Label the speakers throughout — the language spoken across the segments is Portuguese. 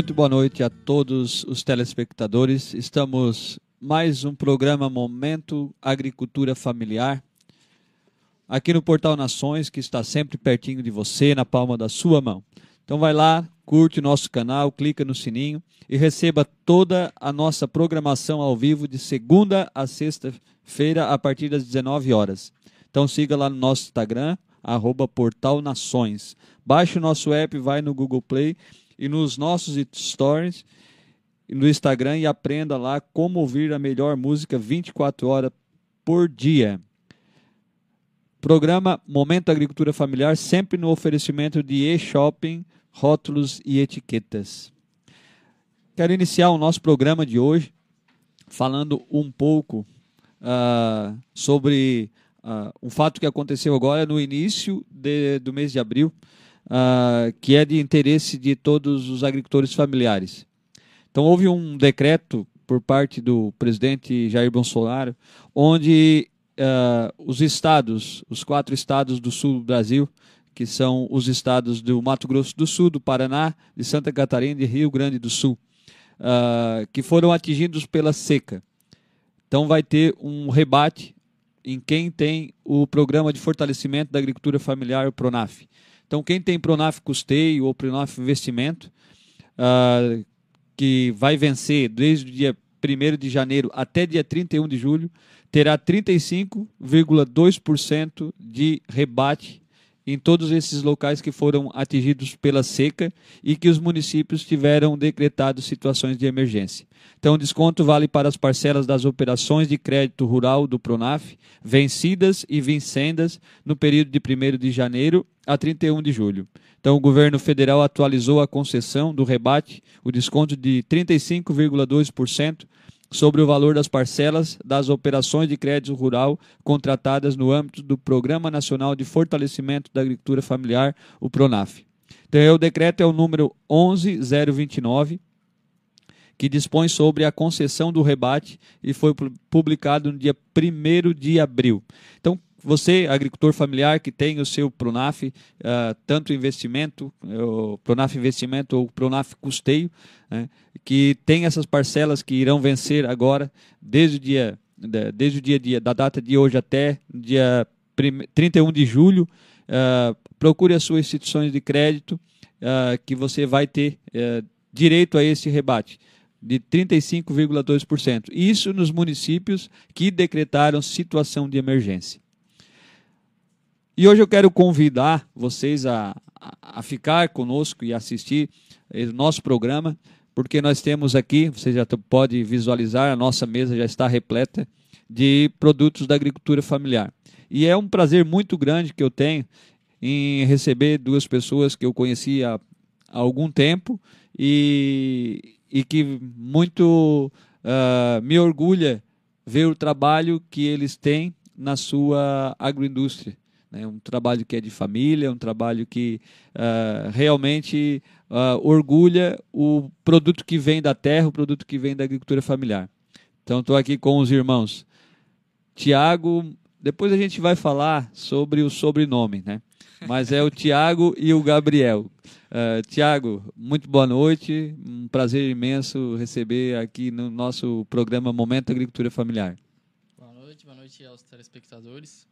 Speaker 1: Muito boa noite a todos os telespectadores. Estamos mais um programa Momento Agricultura Familiar. Aqui no Portal Nações, que está sempre pertinho de você, na palma da sua mão. Então vai lá, curte o nosso canal, clica no sininho e receba toda a nossa programação ao vivo de segunda a sexta-feira a partir das 19 horas. Então siga lá no nosso Instagram, arroba Portal Nações. Baixe o nosso app, vai no Google Play e nos nossos stories no Instagram e aprenda lá como ouvir a melhor música 24 horas por dia. Programa Momento Agricultura Familiar, sempre no oferecimento de e-shopping, rótulos e etiquetas. Quero iniciar o nosso programa de hoje falando um pouco uh, sobre uh, um fato que aconteceu agora no início de, do mês de abril. Uh, que é de interesse de todos os agricultores familiares. Então, houve um decreto por parte do presidente Jair Bolsonaro, onde uh, os estados, os quatro estados do sul do Brasil, que são os estados do Mato Grosso do Sul, do Paraná, de Santa Catarina e Rio Grande do Sul, uh, que foram atingidos pela seca. Então, vai ter um rebate em quem tem o programa de fortalecimento da agricultura familiar, o PRONAF. Então, quem tem PRONAF Custeio ou PRONAF Investimento, uh, que vai vencer desde o dia 1 de janeiro até dia 31 de julho, terá 35,2% de rebate em todos esses locais que foram atingidos pela seca e que os municípios tiveram decretado situações de emergência. Então, o desconto vale para as parcelas das operações de crédito rural do Pronaf, vencidas e vincendas no período de 1 de janeiro a 31 de julho. Então, o governo federal atualizou a concessão do rebate, o desconto de 35,2% sobre o valor das parcelas das operações de crédito rural contratadas no âmbito do Programa Nacional de Fortalecimento da Agricultura Familiar, o PRONAF. Então, o decreto é o número 11029, que dispõe sobre a concessão do rebate e foi publicado no dia 1 de abril. Então, você, agricultor familiar que tem o seu Pronaf, uh, tanto investimento, o Pronaf investimento ou Pronaf custeio, né, que tem essas parcelas que irão vencer agora, desde o dia, desde o dia, dia da data de hoje até dia 31 de julho, uh, procure as suas instituições de crédito, uh, que você vai ter direito a esse rebate de 35,2%. Isso nos municípios que decretaram situação de emergência. E hoje eu quero convidar vocês a, a ficar conosco e assistir o nosso programa, porque nós temos aqui, você já pode visualizar, a nossa mesa já está repleta de produtos da agricultura familiar. E é um prazer muito grande que eu tenho em receber duas pessoas que eu conheci há, há algum tempo e, e que muito uh, me orgulha ver o trabalho que eles têm na sua agroindústria. Né? Um trabalho que é de família, um trabalho que uh, realmente uh, orgulha o produto que vem da terra, o produto que vem da agricultura familiar. Então, estou aqui com os irmãos Tiago. Depois a gente vai falar sobre o sobrenome, né? Mas é o Tiago e o Gabriel. Uh, Tiago, muito boa noite. Um prazer imenso receber aqui no nosso programa Momento Agricultura Familiar.
Speaker 2: Boa noite, boa noite aos telespectadores.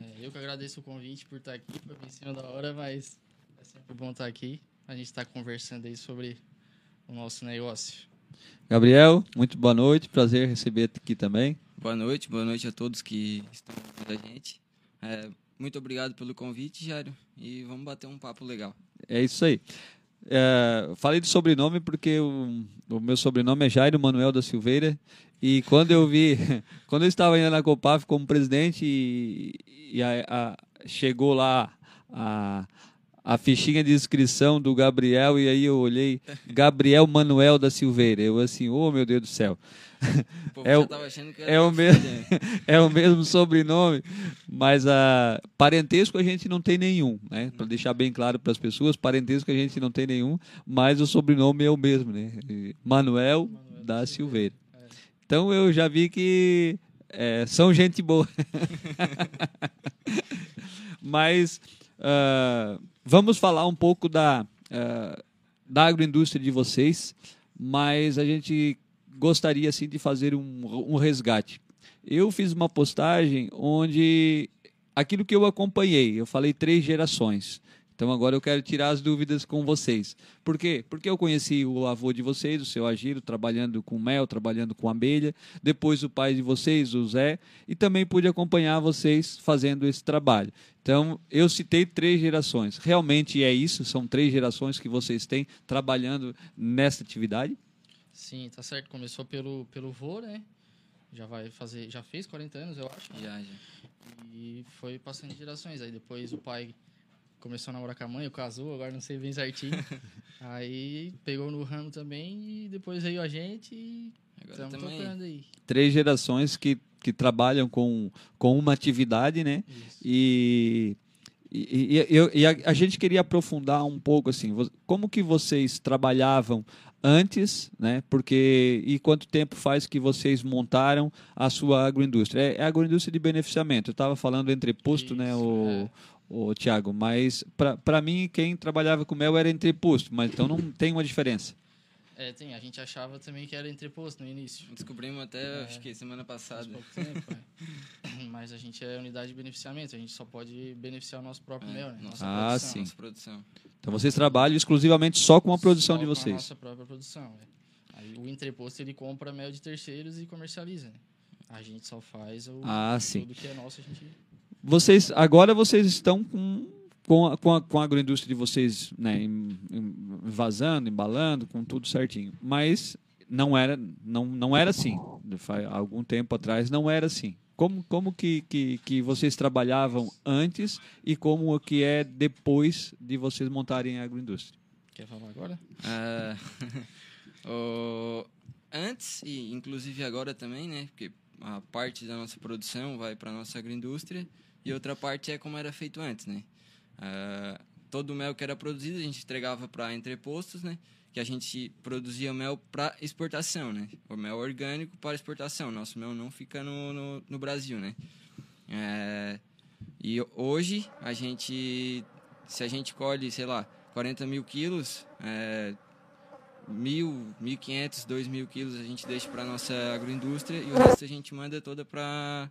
Speaker 2: É, eu que agradeço o convite por estar aqui, foi bem em cima da hora, mas é sempre bom estar aqui. A gente está conversando aí sobre o nosso negócio.
Speaker 1: Gabriel, muito boa noite, prazer receber aqui também.
Speaker 3: Boa noite, boa noite a todos que estão ouvindo a gente. É, muito obrigado pelo convite, Jairo, e vamos bater um papo legal.
Speaker 1: É isso aí. É, falei de sobrenome porque o, o, meu sobrenome é Jairo Manuel da Silveira. E quando eu vi, quando eu estava indo na Copaf como presidente e, e a, a, chegou lá a, a fichinha de inscrição do Gabriel e aí eu olhei Gabriel Manuel da Silveira, eu assim, oh meu Deus do céu. é, o, é, o mesmo, é o mesmo sobrenome, mas a parentesco a gente não tem nenhum, né? Para deixar bem claro para as pessoas, parentesco a gente não tem nenhum, mas o sobrenome é o mesmo, né? Manuel, Manuel da Silveira. É. Então eu já vi que é, são gente boa. mas uh, vamos falar um pouco da, uh, da agroindústria de vocês, mas a gente gostaria assim de fazer um, um resgate. Eu fiz uma postagem onde aquilo que eu acompanhei, eu falei três gerações. Então agora eu quero tirar as dúvidas com vocês. Por quê? Porque eu conheci o avô de vocês, o seu Agiro, trabalhando com mel, trabalhando com abelha. Depois o pai de vocês, o Zé. E também pude acompanhar vocês fazendo esse trabalho. Então eu citei três gerações. Realmente é isso? São três gerações que vocês têm trabalhando nessa atividade?
Speaker 2: Sim, tá certo. Começou pelo, pelo vô, né? Já vai fazer, já fez 40 anos, eu acho.
Speaker 3: Já, já.
Speaker 2: E foi passando de gerações. Aí depois o pai começou a namorar com a mãe, casou, agora não sei bem certinho. aí pegou no ramo também e depois veio a gente e estamos tocando aí.
Speaker 1: Três gerações que, que trabalham com, com uma atividade, né? Isso. E e, e, e a, a, gente queria aprofundar um pouco assim, como que vocês trabalhavam antes, né? Porque e quanto tempo faz que vocês montaram a sua agroindústria? É, é agroindústria de beneficiamento. Eu estava falando entreposto, né? O, é. O Tiago, mas para mim quem trabalhava com mel era entreposto, mas então não tem uma diferença.
Speaker 2: É, tem. A gente achava também que era entreposto no início.
Speaker 3: Descobrimos até, é, acho que semana passada.
Speaker 2: Pouco tempo, é. Mas a gente é unidade de beneficiamento. A gente só pode beneficiar o nosso próprio é, mel, né?
Speaker 1: Nossa ah, produção. sim.
Speaker 3: Nossa produção.
Speaker 1: Então vocês trabalham exclusivamente só com a produção
Speaker 2: só
Speaker 1: de vocês?
Speaker 2: Com a nossa própria produção. É. Aí, o entreposto ele compra mel de terceiros e comercializa. Né? A gente só faz o
Speaker 1: ah, sim.
Speaker 2: tudo que é nosso. A gente...
Speaker 1: Vocês agora vocês estão com com a, com a, com a agroindústria de vocês né, em, em, vazando, embalando, com tudo certinho. Mas não era, não, não era assim. Há algum tempo atrás não era assim. Como, como que, que, que vocês trabalhavam antes e como que é depois de vocês montarem a agroindústria?
Speaker 2: Quer falar agora?
Speaker 3: Uh, antes, e inclusive agora também, né? Porque a parte da nossa produção vai para a nossa agroindústria e outra parte é como era feito antes, né? Uh, todo o mel que era produzido a gente entregava para entrepostos, né? Que a gente produzia mel para exportação, né? O mel orgânico para exportação. Nosso mel não fica no, no, no Brasil, né? É, e hoje a gente, se a gente colhe, sei lá, 40 mil quilos, é, mil, mil quinhentos, dois mil quilos a gente deixa para nossa agroindústria e o resto a gente manda toda para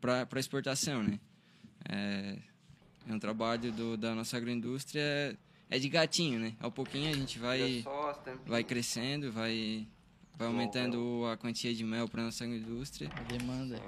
Speaker 3: para exportação, né? É, é um trabalho do, da nossa agroindústria, é de gatinho, né? Ao pouquinho a gente vai, vai crescendo, vai, vai aumentando a quantia de mel para nossa indústria.
Speaker 2: A demanda.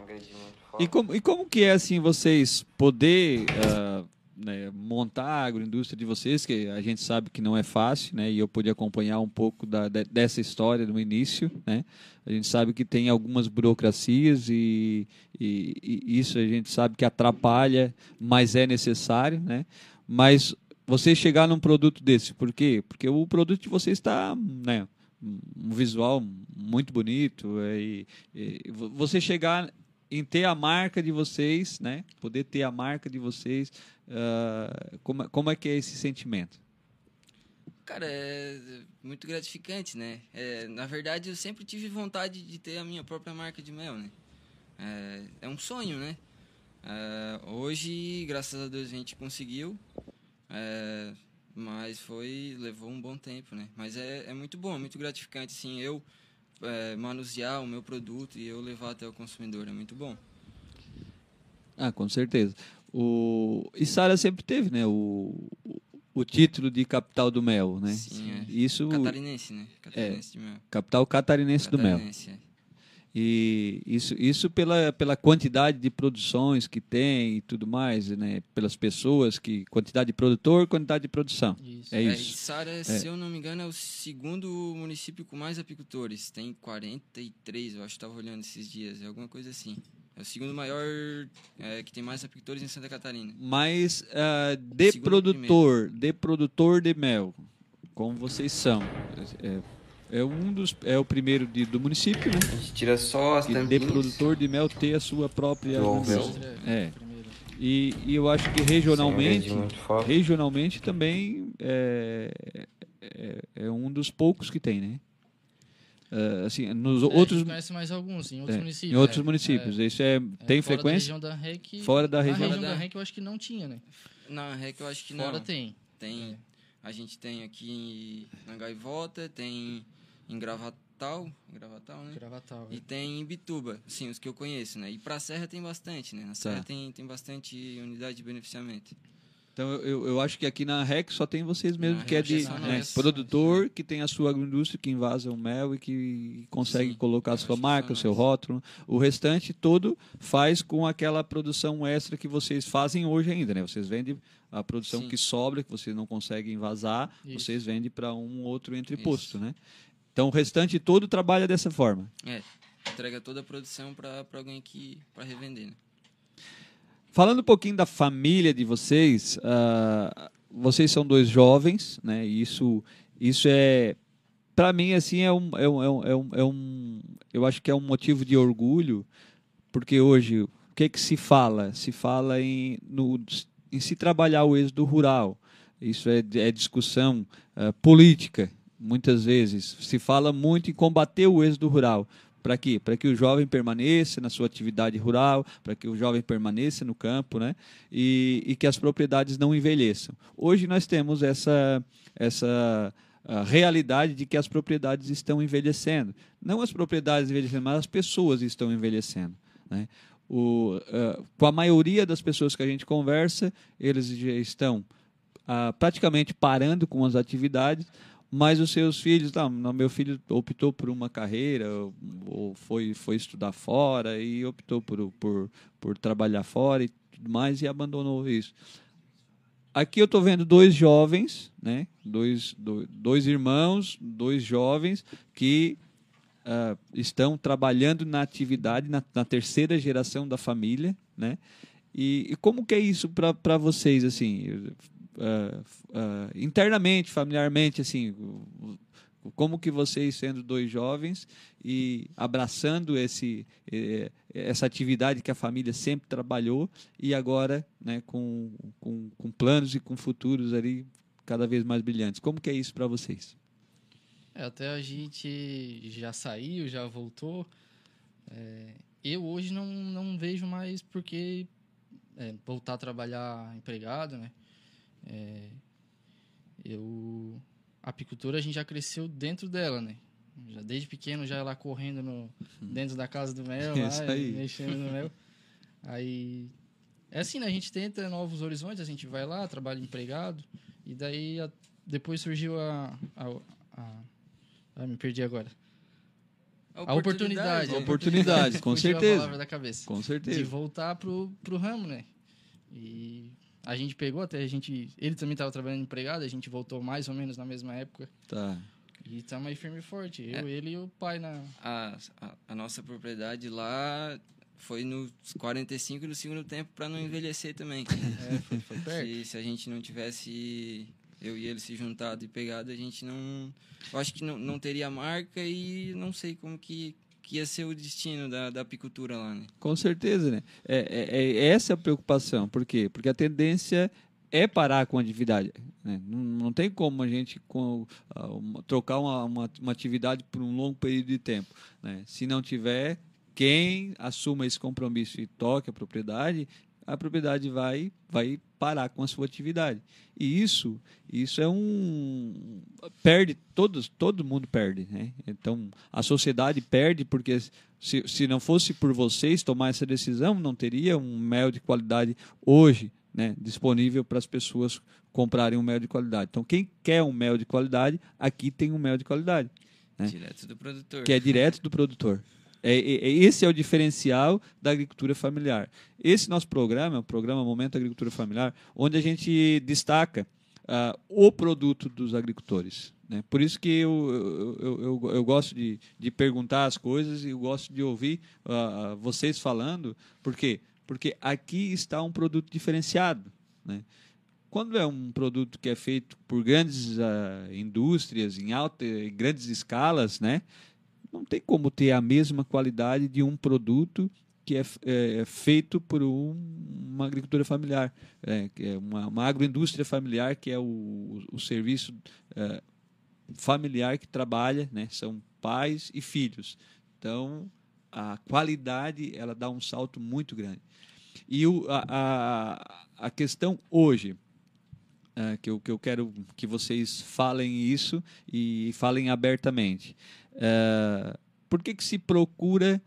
Speaker 1: E como, e como que é assim vocês poder uh, né, montar a agroindústria de vocês, que a gente sabe que não é fácil, né? E eu pude acompanhar um pouco da, de, dessa história no início, né? A gente sabe que tem algumas burocracias e, e, e isso a gente sabe que atrapalha, mas é necessário, né? Mas você chegar num produto desse, por quê? Porque o produto de vocês está, né? um visual muito bonito é, e, e, você chegar em ter a marca de vocês, né? Poder ter a marca de vocês, uh, como, como é que é esse sentimento?
Speaker 3: Cara, é muito gratificante, né? É, na verdade, eu sempre tive vontade de ter a minha própria marca de mel, né? É, é um sonho, né? É, hoje, graças a Deus, a gente conseguiu, é, mas foi levou um bom tempo, né? Mas é, é muito bom, muito gratificante, assim, eu é, manusear o meu produto e eu levar até o consumidor, é muito bom.
Speaker 1: Ah, com certeza. O e Sara sempre teve, né? O, o título de capital do mel, né?
Speaker 3: Sim, é.
Speaker 1: Isso
Speaker 3: catarinense, né?
Speaker 1: Catarinense é, de mel. Capital catarinense, catarinense do mel. É. E isso, isso pela, pela quantidade de produções que tem e tudo mais, né? Pelas pessoas que quantidade de produtor, quantidade de produção. Isso. É, é isso.
Speaker 3: Sara, é. se eu não me engano, é o segundo município com mais apicultores. Tem 43, eu acho que estava olhando esses dias, é alguma coisa assim. É o segundo maior é, que tem mais apicultores em Santa Catarina.
Speaker 1: Mas uh, de produtor, de produtor de mel, como vocês são, é, é um dos é o primeiro de, do município, né?
Speaker 4: A gente tira só as
Speaker 1: tampinhas. De produtor de mel ter a sua própria indústria. É. E, e, eu acho que regionalmente, regionalmente também é, é, é um dos poucos que tem, né? Uh, assim, nos
Speaker 2: é,
Speaker 1: outros. A
Speaker 2: gente conhece mais alguns, em outros
Speaker 1: é,
Speaker 2: municípios.
Speaker 1: Em outros é, municípios. É, Isso é, tem
Speaker 2: fora
Speaker 1: frequência?
Speaker 2: Da região da REC,
Speaker 1: fora da região,
Speaker 2: na região da REC eu acho que não tinha, né?
Speaker 3: Na REC eu acho que
Speaker 2: fora
Speaker 3: não.
Speaker 2: Fora tem.
Speaker 3: Tem. A gente tem aqui na Gaivota, tem em Gravatal, Gravatal, né?
Speaker 2: Gravatal.
Speaker 3: E tem em Bituba, assim, os que eu conheço, né? E pra Serra tem bastante, né? Na Serra tá. tem, tem bastante unidade de beneficiamento.
Speaker 1: Então eu, eu acho que aqui na REC só tem vocês mesmo, que é de né, produtor, que tem a sua agroindústria, que invasa o mel e que consegue Sim, colocar a sua marca, o seu rótulo. O restante todo faz com aquela produção extra que vocês fazem hoje ainda, né? Vocês vendem a produção Sim. que sobra, que vocês não conseguem invasar, Isso. vocês vendem para um outro entreposto, Isso. né? Então o restante todo trabalha dessa forma.
Speaker 3: É, entrega toda a produção para alguém que para revender. Né?
Speaker 1: Falando um pouquinho da família de vocês, uh, vocês são dois jovens, né? isso, isso é, para mim, assim, é um, é um, é um, é um, eu acho que é um motivo de orgulho, porque hoje o que que se fala? Se fala em no, em se trabalhar o êxodo rural. Isso é, é discussão uh, política, muitas vezes. Se fala muito em combater o êxodo rural. Para quê? Para que o jovem permaneça na sua atividade rural, para que o jovem permaneça no campo, né? E, e que as propriedades não envelheçam. Hoje nós temos essa, essa realidade de que as propriedades estão envelhecendo. Não as propriedades envelhecendo, mas as pessoas estão envelhecendo. Né? O, uh, com a maioria das pessoas que a gente conversa, eles já estão uh, praticamente parando com as atividades, mas os seus filhos, não, meu filho optou por uma carreira, ou foi, foi estudar fora e optou por, por, por trabalhar fora e tudo mais e abandonou isso. Aqui eu estou vendo dois jovens, né? dois, dois, dois irmãos, dois jovens que uh, estão trabalhando na atividade, na, na, terceira geração da família. Né? E, e como que é isso para vocês, assim? Uh, internamente, familiarmente, assim, como que vocês, sendo dois jovens e abraçando esse, eh, essa atividade que a família sempre trabalhou e agora né, com, com, com planos e com futuros ali cada vez mais brilhantes. Como que é isso para vocês?
Speaker 2: É, até a gente já saiu, já voltou. É, eu hoje não, não vejo mais porque é, voltar a trabalhar empregado, né? É, eu a apicultura a gente já cresceu dentro dela, né? Já desde pequeno já lá correndo no, dentro da casa do mel, lá, mexendo no mel. Aí é assim, né? A gente tenta novos horizontes, a gente vai lá, trabalha empregado e daí a, depois surgiu a, a, a, a me perdi agora. A oportunidade.
Speaker 1: A oportunidade, com certeza. A
Speaker 2: palavra da cabeça.
Speaker 1: Com certeza.
Speaker 2: De voltar pro, pro ramo, né? E a gente pegou até a gente. Ele também estava trabalhando empregado, a gente voltou mais ou menos na mesma época.
Speaker 1: Tá.
Speaker 2: E estamos aí firme e forte. Eu, é. ele e o pai na.
Speaker 3: A, a, a, nossa propriedade lá foi nos 45 do segundo tempo para não envelhecer também.
Speaker 2: É, foi, foi perto.
Speaker 3: Se, se a gente não tivesse eu e ele se juntado e pegado, a gente não. Eu acho que não, não teria marca e não sei como que, que ia ser o destino da, da apicultura lá, né?
Speaker 1: Com certeza, né? É, é, é essa a preocupação. Por quê? Porque a tendência é parar com a atividade. Né? Não, não tem como a gente com, uh, trocar uma, uma, uma, atividade por um longo período de tempo. Né? Se não tiver quem assuma esse compromisso e toque a propriedade, a propriedade vai, vai parar com a sua atividade. E isso, isso é um perde todos, todo mundo perde, né? Então a sociedade perde porque se, se não fosse por vocês tomar essa decisão, não teria um mel de qualidade hoje, né, disponível para as pessoas comprarem um mel de qualidade. Então quem quer um mel de qualidade, aqui tem um mel de qualidade. Né?
Speaker 3: Direto do produtor.
Speaker 1: Que é direto do produtor. É, é, é, esse é o diferencial da agricultura familiar. Esse nosso programa, o programa Momento Agricultura Familiar, onde a gente destaca uh, o produto dos agricultores. Né? Por isso que eu, eu, eu, eu gosto de, de, perguntar as coisas e eu gosto de ouvir uh, vocês falando. Por quê? Porque aqui está um produto diferenciado. Né? Quando é um produto que é feito por grandes uh, indústrias, em alta, grandes escalas, né? Não tem como ter a mesma qualidade de um produto que é, é, é feito por um, uma agricultura familiar, é, é uma, uma, agroindústria familiar, que é o, o, o serviço é, familiar que trabalha, né? são pais e filhos. Então, a qualidade ela dá um salto muito grande. E o, a, a, a questão hoje, é, que, eu, que eu quero que vocês falem isso e falem abertamente. É, por que, que se procura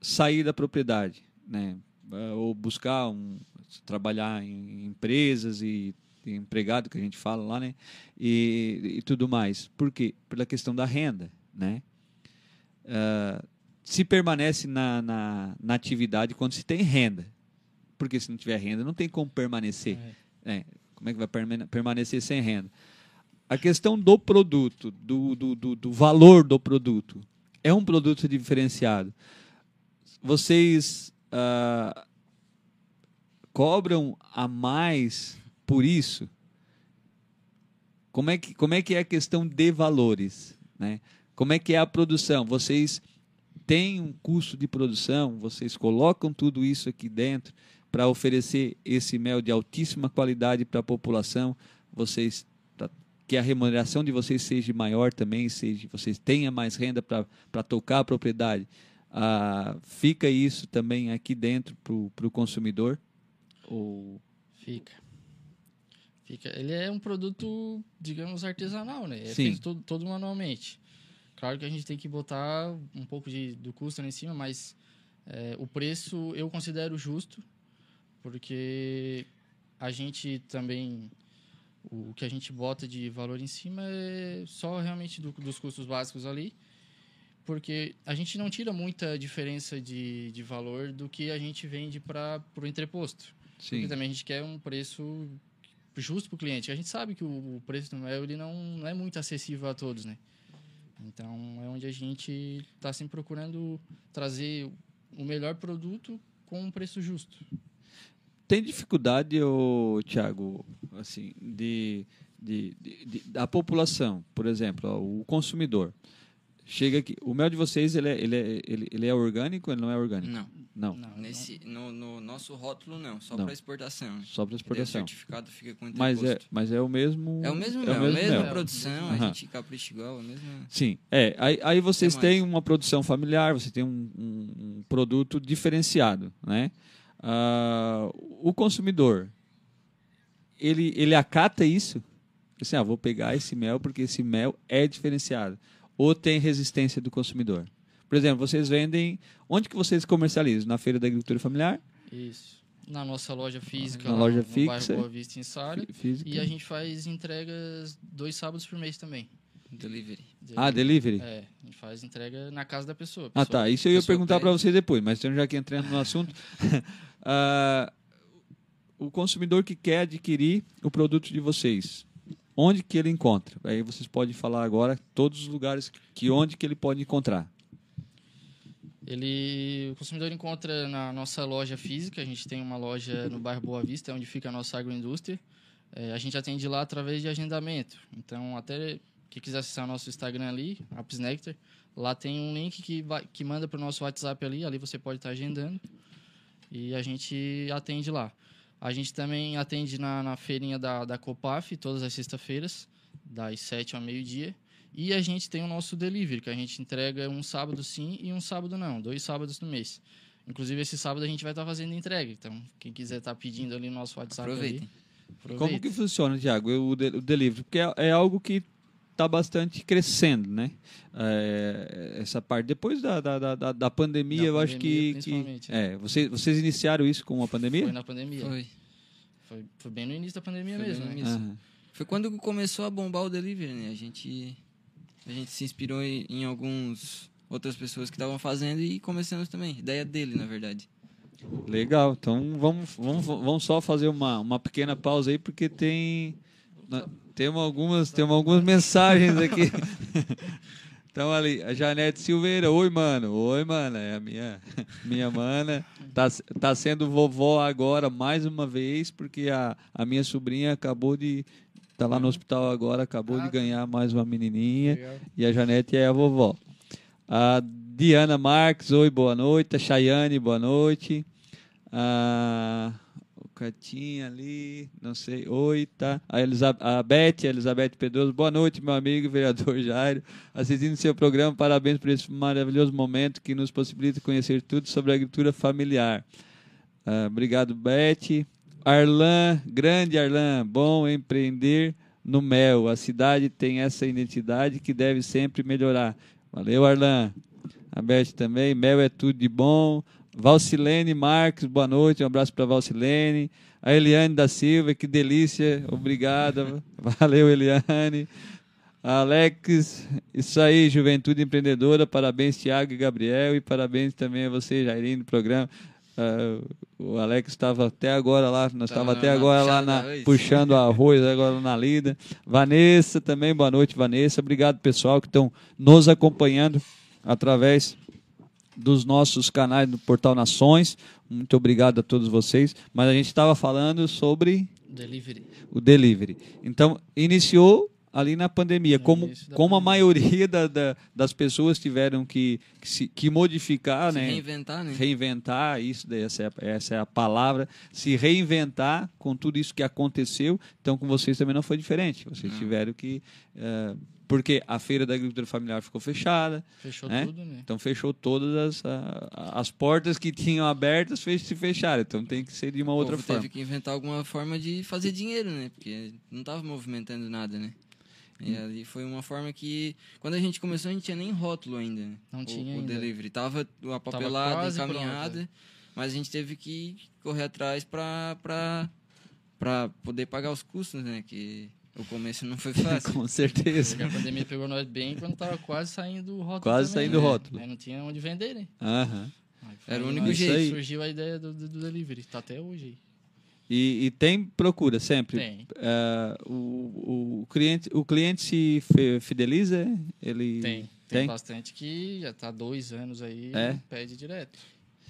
Speaker 1: sair da propriedade? Né? É, ou buscar um, trabalhar em empresas e empregado que a gente fala lá, né? E, e tudo mais. Por quê? Pela questão da renda, né? Uh, se permanece na, na, na, atividade quando se tem renda. Porque se não tiver renda, não tem como permanecer. É. É, como é que vai permanecer sem renda? A questão do produto, do, do, do, do valor do produto. É um produto diferenciado. Vocês uh, cobram a mais por isso? Como é que, como é, que é a questão de valores? Né? Como é que é a produção? Vocês têm um custo de produção, vocês colocam tudo isso aqui dentro. para oferecer esse mel de altíssima qualidade para a população, vocês que a remuneração de vocês seja maior também, seja vocês tenham mais renda para tocar a propriedade. Ah, fica isso também aqui dentro para o consumidor? Ou...
Speaker 2: Fica. Fica. Ele é um produto, digamos, artesanal, né? É
Speaker 1: Sim.
Speaker 2: feito todo, todo manualmente. Claro que a gente tem que botar um pouco de, do custo lá em cima, mas é, o preço eu considero justo, porque a gente também. O que a gente bota de valor em cima é só realmente do- dos custos básicos ali, porque a gente não tira muita diferença de, de valor do que a gente vende para o entreposto. Porque
Speaker 1: Sim.
Speaker 2: também a gente quer um preço justo para o cliente. A gente sabe que o, o preço do mel ele não, não é muito acessível a todos, né? Então é onde a gente está sempre procurando trazer o melhor produto com um preço justo.
Speaker 1: Tem dificuldade, ô, Tiago, assim, de, de, de- de- da população, por exemplo, ó, o consumidor. Chega aqui, o mel de vocês, ele é, ele é, ele, ele é orgânico ou ele não é orgânico?
Speaker 3: Não,
Speaker 1: Não,
Speaker 2: Não,
Speaker 3: nesse, no, no nosso rótulo não, só para exportação.
Speaker 1: só para
Speaker 3: Daí o
Speaker 1: exportação.
Speaker 3: certificado fica com
Speaker 1: Mas é, mas é o mesmo...
Speaker 3: É o mesmo
Speaker 1: é
Speaker 3: mel,
Speaker 1: o
Speaker 3: a
Speaker 1: mesmo
Speaker 3: mesma
Speaker 1: mel.
Speaker 3: produção, a gente capricha igual, a mesma...
Speaker 1: Sim, é. Aí, aí vocês
Speaker 3: É
Speaker 1: têm uma produção familiar, você tem um, um- um produto diferenciado, né? Ah, o consumidor, ele, ele acata isso? Assim, ah, vou pegar esse mel porque esse mel é diferenciado. Ou tem resistência do consumidor? Por exemplo, vocês vendem... Onde que vocês comercializam? Na Feira da Agricultura Familiar?
Speaker 2: Isso. Na nossa loja física,
Speaker 1: Na loja
Speaker 2: no
Speaker 1: fixa.
Speaker 2: bairro Boa Vista em Sara. E a gente faz entregas dois sábados por mês também.
Speaker 3: Delivery.
Speaker 1: Ah, delivery?
Speaker 2: É, a gente faz entrega na casa da pessoa.
Speaker 1: Ah,
Speaker 2: pessoa-
Speaker 1: tá. Isso eu ia perguntar para vocês depois, mas então já que entrando no assunto, ah, o consumidor que quer adquirir o produto de vocês, onde que ele encontra? Aí vocês podem falar agora todos os lugares que onde que ele pode encontrar.
Speaker 2: Ele, o consumidor encontra na nossa loja física, a gente tem uma loja no bairro Boa Vista, onde fica a nossa agroindústria. É, a gente atende lá através de agendamento. Então, até quem quiser acessar o nosso Instagram ali, Apps Nectar, lá tem um link que, vai, que manda para o nosso WhatsApp ali, ali você pode estar agendando e a gente atende lá. A gente também atende na, na feirinha da, da Copaf, todas as sextas-feiras, das 7 ao meio-dia. E a gente tem o nosso delivery, que a gente entrega um sábado sim e um sábado não, dois sábados no mês. Inclusive, esse sábado a gente vai estar fazendo entrega. Então, quem quiser estar pedindo ali no nosso WhatsApp,
Speaker 3: Aproveitem.
Speaker 2: ali, aproveita.
Speaker 1: Como que funciona, Tiago, o, de- o delivery? Porque é, é algo que está bastante crescendo, né? É, essa parte. Depois da, da, da- da, pandemia,
Speaker 2: Da
Speaker 1: eu acho que. que é, vocês, vocês iniciaram isso com a pandemia?
Speaker 2: Foi na pandemia.
Speaker 3: Foi.
Speaker 2: Foi, foi bem no início da pandemia
Speaker 3: Foi
Speaker 2: mesmo, né?
Speaker 1: Aham.
Speaker 3: Foi quando começou a bombar o delivery, né? A gente, a gente se inspirou em, em alguns outras pessoas que estavam fazendo e começamos também. Ideia dele, na verdade.
Speaker 1: Legal, então vamos, vamos, vamos só fazer uma, uma pequena pausa aí, porque tem. Temos algumas, temos algumas mensagens aqui. Então ali, a Janete Silveira, oi mano, oi mana, é a minha, minha mana, tá, tá sendo vovó agora mais uma vez, porque a, a minha sobrinha acabou de, tá lá no hospital agora, acabou
Speaker 2: Ah,
Speaker 1: de
Speaker 2: tá.
Speaker 1: ganhar mais uma menininha,
Speaker 2: Legal.
Speaker 1: e a Janete é a vovó. A Diana Marques, oi, boa noite. A Chayane, boa noite. A, Catinha ali, não sei, oi, tá. A, Elisa, a Beth, a Elizabeth Pedroso, boa noite, meu amigo vereador Jairo. Assistindo seu programa, parabéns por esse maravilhoso momento que nos possibilita conhecer tudo sobre a agricultura familiar. Ah, obrigado, Beth. Arlan, grande Arlan, bom empreender no mel. A cidade tem essa identidade que deve sempre melhorar. Valeu, Arlan. A Beth também. Mel é tudo de bom. Valcilene Marques, boa noite. Um abraço para Valcilene. A Eliane da Silva, que delícia. Obrigada. Valeu, Eliane. A Alex, isso aí, Juventude Empreendedora. Parabéns, Tiago e Gabriel. E parabéns também a você, Jairinho, do programa. Ah, o Alex estava até agora lá, nós
Speaker 3: Tava
Speaker 1: estávamos até agora lá na, puxando arroz agora na lida. Vanessa também, boa noite, Vanessa. Obrigado, pessoal, que estão nos acompanhando através dos nossos canais do Portal Nações. Muito obrigado a todos vocês. Mas a gente estava falando sobre
Speaker 2: Delivery.
Speaker 1: o delivery. Então, iniciou ali na pandemia,
Speaker 2: No
Speaker 1: como, como a
Speaker 2: pandemia.
Speaker 1: maioria da- da- das pessoas tiveram que, que, se- que modificar,
Speaker 3: Se
Speaker 1: né?
Speaker 3: reinventar, né?
Speaker 1: reinventar, isso daí, essa, é, a- essa é a palavra, se reinventar com tudo isso que aconteceu. Então, com vocês também não foi diferente. Vocês
Speaker 3: Não.
Speaker 1: tiveram que. eh, porque a feira da agricultura familiar ficou fechada,
Speaker 2: Fechou
Speaker 1: né?
Speaker 2: tudo, né?
Speaker 1: então fechou todas as, a- as portas que tinham abertas, fez se fecharam. Então tem que ser de uma
Speaker 3: O
Speaker 1: outra
Speaker 3: povo
Speaker 1: forma.
Speaker 3: teve que inventar alguma forma de fazer dinheiro, né? Porque não tava movimentando nada, né? E
Speaker 1: Hum.
Speaker 3: ali foi uma forma que, quando a gente começou, a gente tinha nem rótulo ainda. né?
Speaker 2: Não
Speaker 3: o,
Speaker 2: tinha
Speaker 3: o
Speaker 2: ainda.
Speaker 3: delivery. Tava a papelada
Speaker 2: quase
Speaker 3: encaminhada,
Speaker 2: pronta.
Speaker 3: mas a gente teve que correr atrás pra poder pagar os custos, né? Que o começo não foi fácil.
Speaker 1: Com certeza.
Speaker 2: Porque a pandemia pegou nós bem quando tava quase saindo o rótulo
Speaker 1: Quase
Speaker 2: também,
Speaker 1: saindo o
Speaker 2: né?
Speaker 1: rótulo.
Speaker 2: Aí não tinha onde vender, né?
Speaker 1: Aham.
Speaker 3: Era o único
Speaker 1: jeito. Aí.
Speaker 2: Surgiu a ideia do, do, do delivery. Tá até hoje aí.
Speaker 1: E, e tem procura sempre.
Speaker 2: Tem.
Speaker 1: Eh, o, o, cliente, o cliente se fideliza? Ele
Speaker 2: Tem. Tem,
Speaker 1: Tem?
Speaker 2: bastante que já tá há dois anos aí
Speaker 1: É?
Speaker 2: pede direto.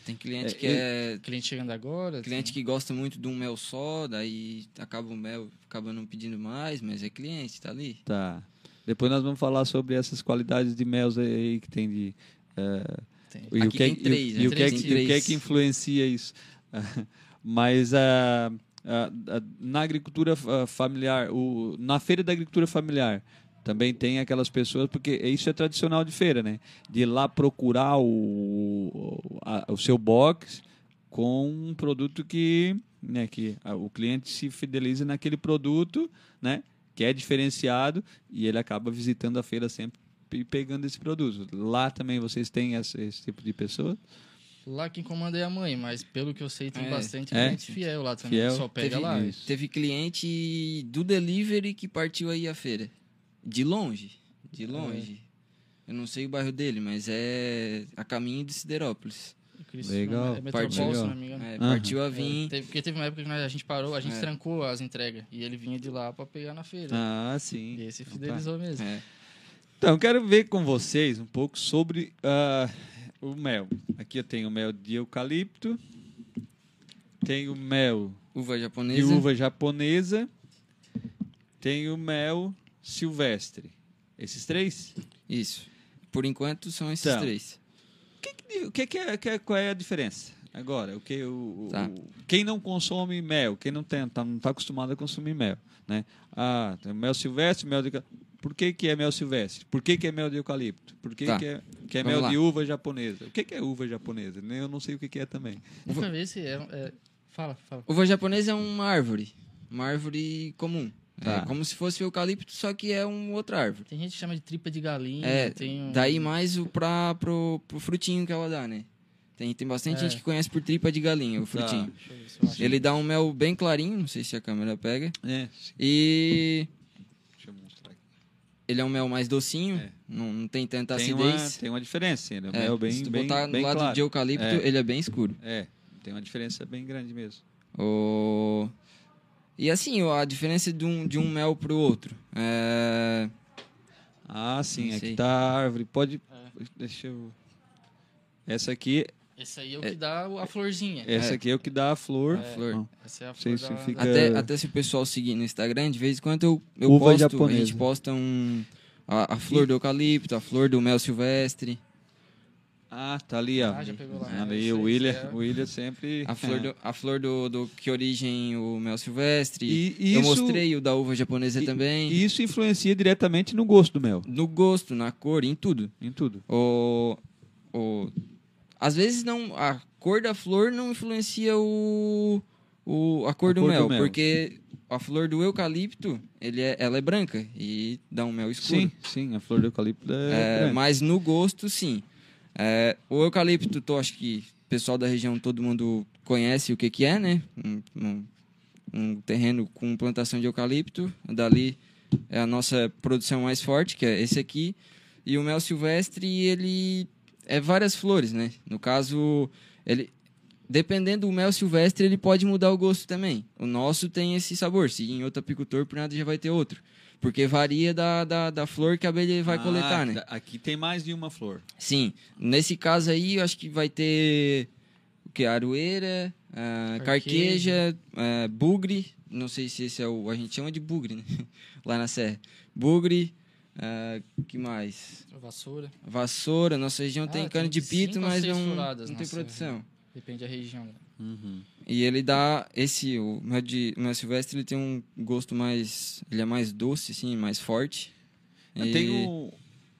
Speaker 3: Tem cliente
Speaker 1: É,
Speaker 3: que
Speaker 1: e-
Speaker 3: é
Speaker 2: Cliente chegando agora.
Speaker 3: Cliente que gosta muito de um mel só, daí acaba o mel, acaba não pedindo mais, mas é cliente, tá ali.
Speaker 1: Tá. Depois nós vamos falar sobre essas qualidades de mel aí que tem de. eh,
Speaker 2: Tem.
Speaker 1: e o
Speaker 3: Aqui
Speaker 1: que, é
Speaker 3: tem três,
Speaker 1: e,
Speaker 3: né?
Speaker 1: o que é e o que é que influencia isso? Mas ah, ah, na agricultura ah, familiar, o, na feira da agricultura familiar, também tem aquelas pessoas, porque isso é tradicional de feira, né? De ir lá procurar o, a- o seu box com um produto que, né, que o cliente se fideliza naquele produto, né? Que é diferenciado e ele acaba visitando a feira sempre e pegando esse produto. Lá também vocês têm esse, esse tipo de pessoa?
Speaker 2: Lá quem comanda é a mãe, mas pelo que eu sei tem
Speaker 3: É.
Speaker 2: bastante
Speaker 1: É?
Speaker 2: cliente fiel lá também.
Speaker 1: Fiel.
Speaker 2: Só pega
Speaker 3: Teve-
Speaker 2: lá.
Speaker 1: Isso.
Speaker 3: Teve cliente do delivery que partiu aí à feira. De longe, de longe. Eu não sei o bairro dele, mas é a caminho de Siderópolis.
Speaker 1: Legal.
Speaker 2: É
Speaker 3: Partiu.
Speaker 2: Metropol, se não me engano.
Speaker 3: É, partiu a
Speaker 2: É,
Speaker 3: vir.
Speaker 2: teve- porque teve uma época que nós- a gente parou, a gente
Speaker 3: É.
Speaker 2: trancou as entregas. E ele vinha de lá pra pegar na feira.
Speaker 1: Ah, sim.
Speaker 2: E esse
Speaker 1: Então,
Speaker 2: fidelizou mesmo.
Speaker 3: É.
Speaker 1: Então, eu quero ver com vocês um pouco sobre ah, o mel. Aqui eu tenho mel de eucalipto, tenho mel
Speaker 3: Uva
Speaker 1: de
Speaker 3: japonesa.
Speaker 1: uva japonesa, tenho mel silvestre. Esses três?
Speaker 3: Isso. Por enquanto são esses
Speaker 1: Então.
Speaker 3: três.
Speaker 1: O que, que é, que é- qual é a diferença? Agora, o que o,
Speaker 3: Tá.
Speaker 1: o- quem não consome mel, quem não tem, tá, não está acostumado a consumir mel, né? Ah, tem mel silvestre, mel de por que, que é mel silvestre? Por que, que é mel de eucalipto? Por que,
Speaker 3: Tá.
Speaker 1: que é, que é
Speaker 3: Vamos
Speaker 1: mel
Speaker 3: lá.
Speaker 1: de uva japonesa? O que, que é uva japonesa? Nem- Eu não sei o que, que é também.
Speaker 2: Nunca vi esse. É, é- Fala, fala.
Speaker 3: Uva japonesa é uma árvore. Uma árvore comum.
Speaker 1: Tá.
Speaker 3: É como se fosse o eucalipto, só que é uma outra árvore.
Speaker 2: Tem gente que chama de tripa de galinha.
Speaker 3: É,
Speaker 2: tem um...
Speaker 3: daí mais o pra, pro, pro frutinho que ela dá, né? Tem, tem bastante
Speaker 2: É.
Speaker 3: gente que conhece por tripa de galinha, o frutinho.
Speaker 2: Deixa eu ver se eu acho.
Speaker 3: Ele dá um mel bem clarinho, não sei se a câmera pega.
Speaker 1: É,
Speaker 3: E
Speaker 1: deixa eu mostrar aqui.
Speaker 3: ele é um mel mais docinho,
Speaker 1: É.
Speaker 3: não, não tem tanta
Speaker 1: Tem uma,
Speaker 3: acidez.
Speaker 1: tem uma diferença, né? O
Speaker 3: É,
Speaker 1: mel bem,
Speaker 3: se tu
Speaker 1: bem,
Speaker 3: botar
Speaker 1: bem
Speaker 3: no lado
Speaker 1: claro.
Speaker 3: de eucalipto,
Speaker 1: É.
Speaker 3: ele é bem escuro.
Speaker 1: É, tem uma diferença bem grande mesmo.
Speaker 3: O... E assim, ó, a diferença de um, de um mel pro outro. É...
Speaker 1: Ah, sim, aqui
Speaker 3: sei.
Speaker 1: tá a árvore. Pode.
Speaker 2: É.
Speaker 1: Deixa eu. Essa aqui,
Speaker 2: Esse aí é o que dá a florzinha.
Speaker 1: essa
Speaker 3: É.
Speaker 1: aqui é o que dá a flor.
Speaker 3: A flor.
Speaker 2: Essa é a flor
Speaker 1: se
Speaker 2: da...
Speaker 1: fica-
Speaker 3: Até,
Speaker 1: É.
Speaker 3: até se o pessoal seguir no Instagram, de vez em quando eu, eu
Speaker 1: Uva
Speaker 3: posto,
Speaker 1: japonesa.
Speaker 3: a gente posta um, a, a flor do eucalipto, a flor do mel silvestre,
Speaker 1: Ah, tá ali, ó.
Speaker 2: Ah, já pegou lá.
Speaker 1: Ali,
Speaker 2: Isso
Speaker 1: o William,
Speaker 2: é-
Speaker 1: o William sempre.
Speaker 3: a flor, do, a flor do, do que origem o mel silvestre.
Speaker 1: E
Speaker 3: eu
Speaker 1: isso-
Speaker 3: mostrei o da uva japonesa
Speaker 1: e-
Speaker 3: também.
Speaker 1: E isso influencia diretamente no gosto do mel,
Speaker 3: No gosto, na cor, em tudo.
Speaker 1: em tudo.
Speaker 3: O, o, às vezes não a cor da flor não influencia o, o a cor,
Speaker 1: A
Speaker 3: do,
Speaker 1: cor do
Speaker 3: mel,
Speaker 1: mel.
Speaker 3: porque a flor do eucalipto ele é, ela é branca e dá um mel escuro.
Speaker 1: Sim, sim, a flor do eucalipto é.
Speaker 3: É, mas no gosto, sim. É, o eucalipto, tô, acho que o pessoal da região, todo mundo conhece o que, que é, né? Um, um- um terreno com plantação de eucalipto. Dali é a nossa produção mais forte, que é esse aqui. E o mel silvestre, ele é várias flores, né? No caso, ele... Dependendo do mel silvestre, ele pode mudar o gosto também. O nosso tem esse sabor. Se em outro apicultor, por nada já vai ter outro. Porque varia da, da, da flor que a abelha vai
Speaker 1: Ah,
Speaker 3: coletar, né?
Speaker 1: Aqui tem mais de uma flor.
Speaker 3: Sim, nesse caso aí, eu acho que vai ter o que? Aroeira, ah,
Speaker 2: Carqueja.
Speaker 3: carqueja, ah, bugre. Não sei se esse é o. A gente chama de bugre, né? Lá na Serra. bugre, ah, que mais?
Speaker 2: Vassoura.
Speaker 3: Vassoura, nossa região
Speaker 2: Ah,
Speaker 3: tem carne
Speaker 2: tem
Speaker 3: de pito, mas não, não tem produção.
Speaker 2: Depende da região. né?
Speaker 1: Uhum.
Speaker 3: E ele dá esse o mel de o mel silvestre ele tem um gosto mais ele é mais doce assim, mais forte. E-
Speaker 1: Tem um,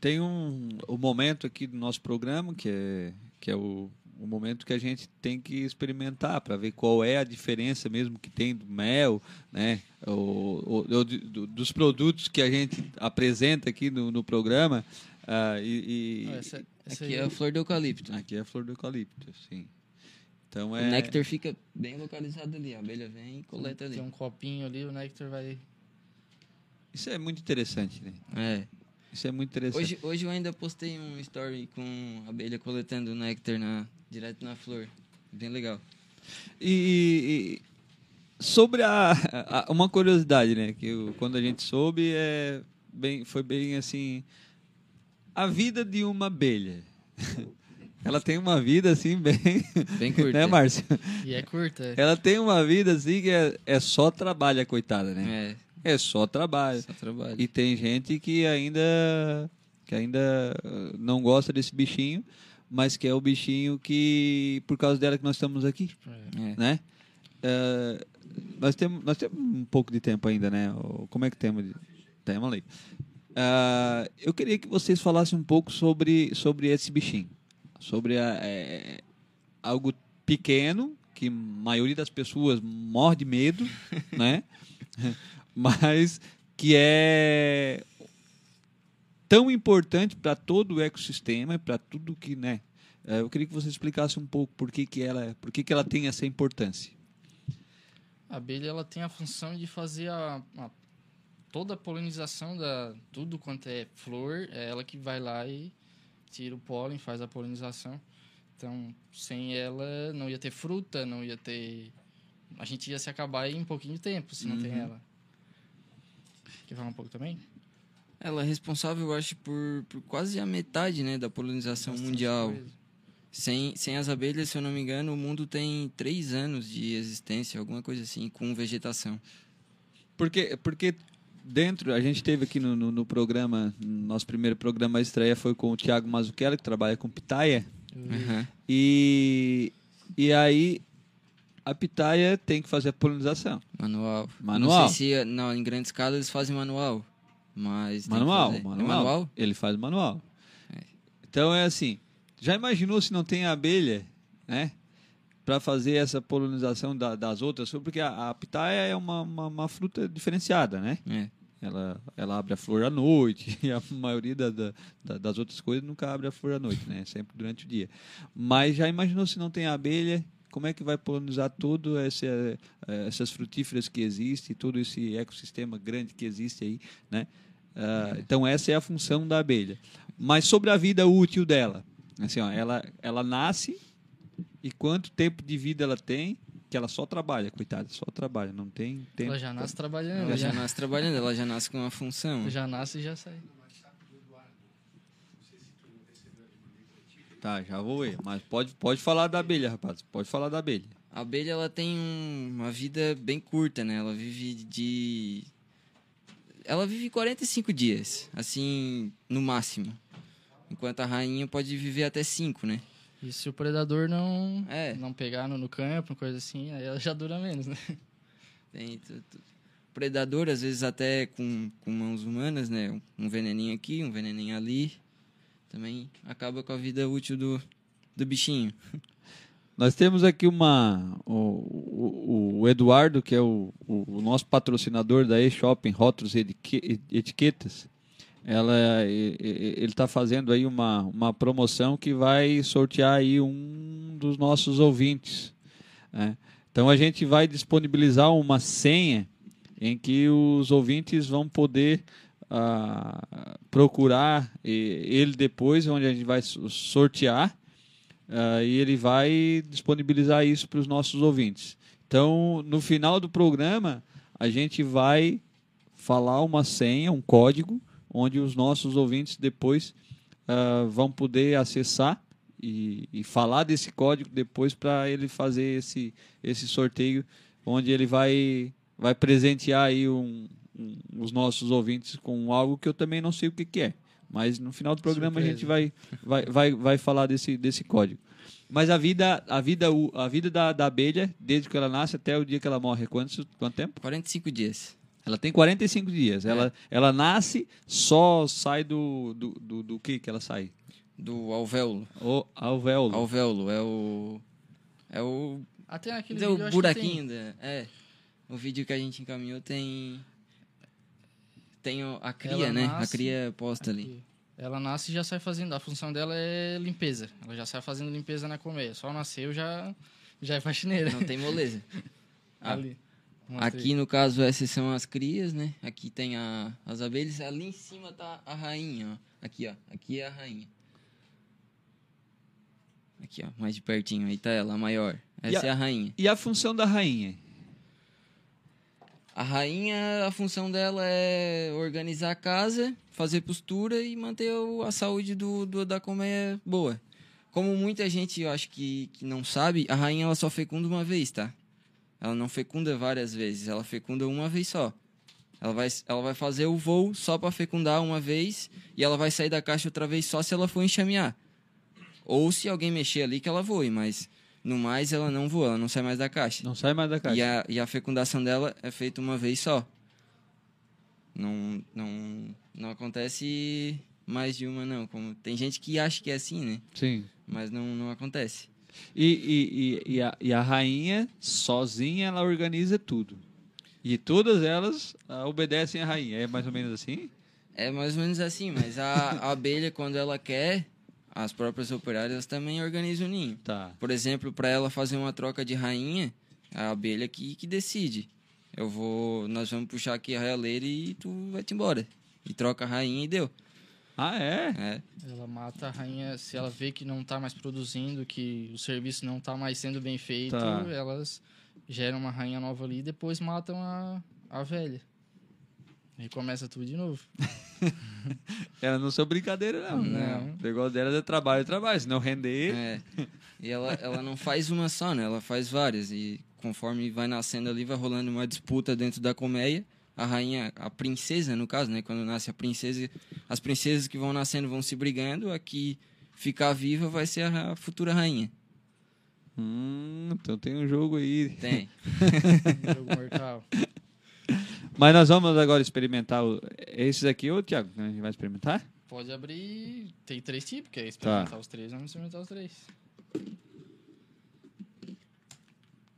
Speaker 1: tem um, um momento aqui do nosso programa que é, que é o, o momento que a gente tem que experimentar para ver qual é a diferença mesmo que tem do mel, né? O, o- o- do- dos produtos que a gente apresenta aqui no, no programa. ah, e, e-
Speaker 2: Ah, essa, essa
Speaker 3: aqui
Speaker 2: aí-
Speaker 3: é a flor do eucalipto.
Speaker 1: aqui é a flor do eucalipto, sim. Então
Speaker 3: O
Speaker 1: é
Speaker 3: néctar fica bem localizado ali, a abelha vem e coleta ali.
Speaker 2: Tem um copinho ali, o néctar vai.
Speaker 1: isso é muito interessante, né?
Speaker 3: É.
Speaker 1: Isso é muito interessante.
Speaker 3: Hoje, hoje eu ainda postei um story com a abelha coletando o néctar na, direto na flor. Bem legal.
Speaker 1: E, e sobre a, a- uma curiosidade, né, que eu- quando a gente soube é bem, foi bem assim a vida de uma abelha. Ela tem uma vida assim bem,
Speaker 3: Bem curta.
Speaker 1: né, Márcio?
Speaker 2: E é curta.
Speaker 1: Ela tem uma vida assim que é, é só trabalho, a coitada, né?
Speaker 3: É,
Speaker 1: É só trabalho.
Speaker 3: só trabalho.
Speaker 1: E tem gente que ainda que ainda eh, não gosta desse bichinho, mas que é o bichinho que por causa dela que nós estamos aqui
Speaker 2: É.
Speaker 1: Né? Eh, nós temos nós temos um pouco de tempo ainda, né? Como é que temos? Temos ali. Ah, eu queria que vocês falassem um pouco sobre sobre esse bichinho, sobre a, eh, algo pequeno que a maioria das pessoas morre de medo, né? Mas que é tão importante para todo o ecossistema, para tudo que, né? Eh, Eu queria que você explicasse um pouco por que, que ela, por que, que ela tem essa importância.
Speaker 2: A abelha ela tem a função de fazer a, a- toda a polinização da tudo quanto é flor, é ela que vai lá e tira o pólen, faz a polinização. Então, sem ela não ia ter fruta, não ia ter a gente ia se acabar em um pouquinho de tempo se não tem
Speaker 3: Uhum.
Speaker 2: ela. Quer falar um pouco também?
Speaker 3: Ela é responsável, eu acho, por, por quase a metade né, da polinização
Speaker 2: Bastante
Speaker 3: mundial.
Speaker 2: coisa.
Speaker 3: Sem, sem as abelhas, se eu não me engano, o mundo tem três anos de existência, alguma coisa assim, com vegetação.
Speaker 1: Porque, porque dentro, a gente teve aqui no, no, no programa, no nosso primeiro programa a estreia foi com o Thiago Mazzucchelli, que trabalha com pitaia.
Speaker 3: Aham.
Speaker 1: E, e aí a pitaia tem que fazer a polinização.
Speaker 3: Manual.
Speaker 1: Manual.
Speaker 3: Não sei se não, em grande escala eles fazem manual. Mas.
Speaker 1: Manual,
Speaker 3: fazer.
Speaker 1: manual.
Speaker 3: É manual?
Speaker 1: Ele faz manual.
Speaker 3: É.
Speaker 1: Então é assim, já imaginou se não tem abelha, né? Para fazer essa polinização da- das outras, porque a, a pitaia é uma, uma, uma fruta diferenciada, né?
Speaker 3: É.
Speaker 1: Ela, ela abre a flor à noite, e a maioria da, da- da- das outras coisas nunca abre a flor à noite, né? Sempre durante o dia. Mas já imaginou se não tem abelha? Como é que vai polinizar todo esse, eh, essas frutíferas que existem, todo esse ecossistema grande que existe aí, né? Ah, então essa é a função da abelha. Mas sobre a vida útil dela, assim, ó, ela, ela nasce e quanto tempo de vida ela tem? Que ela só trabalha, coitada, só trabalha, não tem tempo.
Speaker 2: Ela já nasce trabalhando,
Speaker 3: Ela já
Speaker 2: já,
Speaker 3: nasce trabalhando, ela já nasce com uma função.
Speaker 2: já nasce e já sai.
Speaker 1: Tá, já vou ver. Mas pode, pode falar da abelha, rapaz. Pode falar da abelha.
Speaker 3: A abelha ela tem um- uma vida bem curta, né? Ela vive de. Ela vive 45 dias, assim, no máximo. Enquanto a rainha pode viver até 5, né?
Speaker 2: E se o predador não,
Speaker 3: É.
Speaker 2: não pegar no, no campo, coisa assim, aí ela já dura menos, né?
Speaker 3: Tem tu- tu- predador, às vezes até com, com mãos humanas, né? Um- veneninho aqui, um veneninho ali. Também acaba com a vida útil do, do bichinho.
Speaker 1: Nós temos aqui uma. O, o, o Eduardo, que é o, o, o nosso patrocinador da E-Shopping Rótulos e Etique- Etiquetas. Ela, ele está fazendo aí uma, uma promoção que vai sortear aí um dos nossos ouvintes. né? Então a gente vai disponibilizar uma senha em que os ouvintes vão poder ah, procurar ele depois, onde a gente vai so- sortear. Ah, e ele vai disponibilizar isso para os nossos ouvintes. Então, no final do programa, a gente vai falar uma senha, um código, onde os nossos ouvintes depois ah, vão poder acessar e, e falar desse código depois para ele fazer esse, esse sorteio, onde ele vai, vai presentear aí um, um- os nossos ouvintes com algo que eu também não sei o que, que é. Mas no final do programa a gente vai, vai, vai, vai falar desse, desse código. Mas a vida, a vida, o- a vida da, da abelha, desde que ela nasce até o dia que ela morre, quanto, quanto tempo?
Speaker 3: 45 dias.
Speaker 1: Ela tem 45 dias. Ela, ela nasce, só sai do, do, do, do que que ela sai?
Speaker 3: Do alvéolo.
Speaker 1: O alvéolo.
Speaker 3: Alvéolo é o. É o.
Speaker 2: Até aquele
Speaker 3: é
Speaker 2: vídeo,
Speaker 3: o
Speaker 2: que tem.
Speaker 3: buraquinho. Da, é. O vídeo que a gente encaminhou tem. Tem a cria,
Speaker 2: Ela
Speaker 3: né?
Speaker 2: nasce-
Speaker 3: a cria posta ali.
Speaker 2: Aqui. Ela nasce e já sai fazendo. A função dela é limpeza. Ela já sai fazendo limpeza na colmeia. Só nasceu já já é faxineira.
Speaker 3: Não tem moleza. Ah,
Speaker 2: Ali. Mostrei.
Speaker 3: Aqui, no caso, essas são as crias, né? Aqui tem a, as abelhas. Ali em cima tá a rainha, ó. Aqui, ó. Aqui é a rainha. Aqui, ó. Mais de pertinho. Aí tá ela, a maior. Essa
Speaker 1: a-
Speaker 3: é a rainha.
Speaker 1: E a função da rainha?
Speaker 3: A rainha, a função dela é organizar a casa, fazer postura e manter a saúde do, do- da colmeia boa. Como muita gente, eu acho que, que não sabe, a rainha ela só fecunda uma vez, tá? Ela não fecunda várias vezes, ela fecunda uma vez só. Ela vai, ela vai fazer o voo só para fecundar uma vez e ela vai sair da caixa outra vez só se ela for enxamear. Ou se alguém mexer ali que ela voe, mas no mais ela não voa, ela não sai mais da caixa.
Speaker 1: Não sai mais da caixa.
Speaker 3: E a, e a fecundação dela é feita uma vez só. Não, não, não acontece mais de uma, não. Como, tem gente que acha que é assim, né?
Speaker 1: Sim.
Speaker 3: Mas não, não acontece.
Speaker 1: E, e, e, a, e a rainha, sozinha, ela organiza tudo. E todas elas ah, obedecem à rainha. É mais ou menos assim?
Speaker 3: É mais ou menos assim, mas a, a abelha, quando ela quer, as próprias operárias também organizam o ninho.
Speaker 1: Tá.
Speaker 3: Por exemplo, para ela fazer uma troca de rainha, a abelha que, que decide. Eu vou, nós vamos puxar aqui a realeira e tu vai te embora. E troca a rainha e deu.
Speaker 1: Ah, é?
Speaker 3: É.
Speaker 2: Ela mata a rainha se ela vê que não tá mais produzindo, que o serviço não tá mais sendo bem feito,
Speaker 1: Tá.
Speaker 2: elas geram uma rainha nova ali e depois matam a, a velha. E começa tudo de novo.
Speaker 1: Ela não são brincadeira, não.
Speaker 2: Não.
Speaker 1: O negócio dela é trabalho, é trabalho. Se não render.
Speaker 3: É. E ela, ela não faz uma só, né? Ela faz várias. E conforme vai nascendo ali, vai rolando uma disputa dentro da colmeia. A rainha, a princesa, no caso, né? Quando nasce a princesa, as princesas que vão nascendo vão se brigando. A que ficar viva vai ser a futura rainha.
Speaker 1: Hum, então tem um jogo aí.
Speaker 3: Tem.
Speaker 2: Jogo mortal.
Speaker 1: Mas nós vamos agora experimentar o... esses aqui, ô Thiago, a gente vai experimentar?
Speaker 2: Pode abrir. Tem três tipos, que é experimentar
Speaker 1: Tá.
Speaker 2: os três, vamos experimentar os três.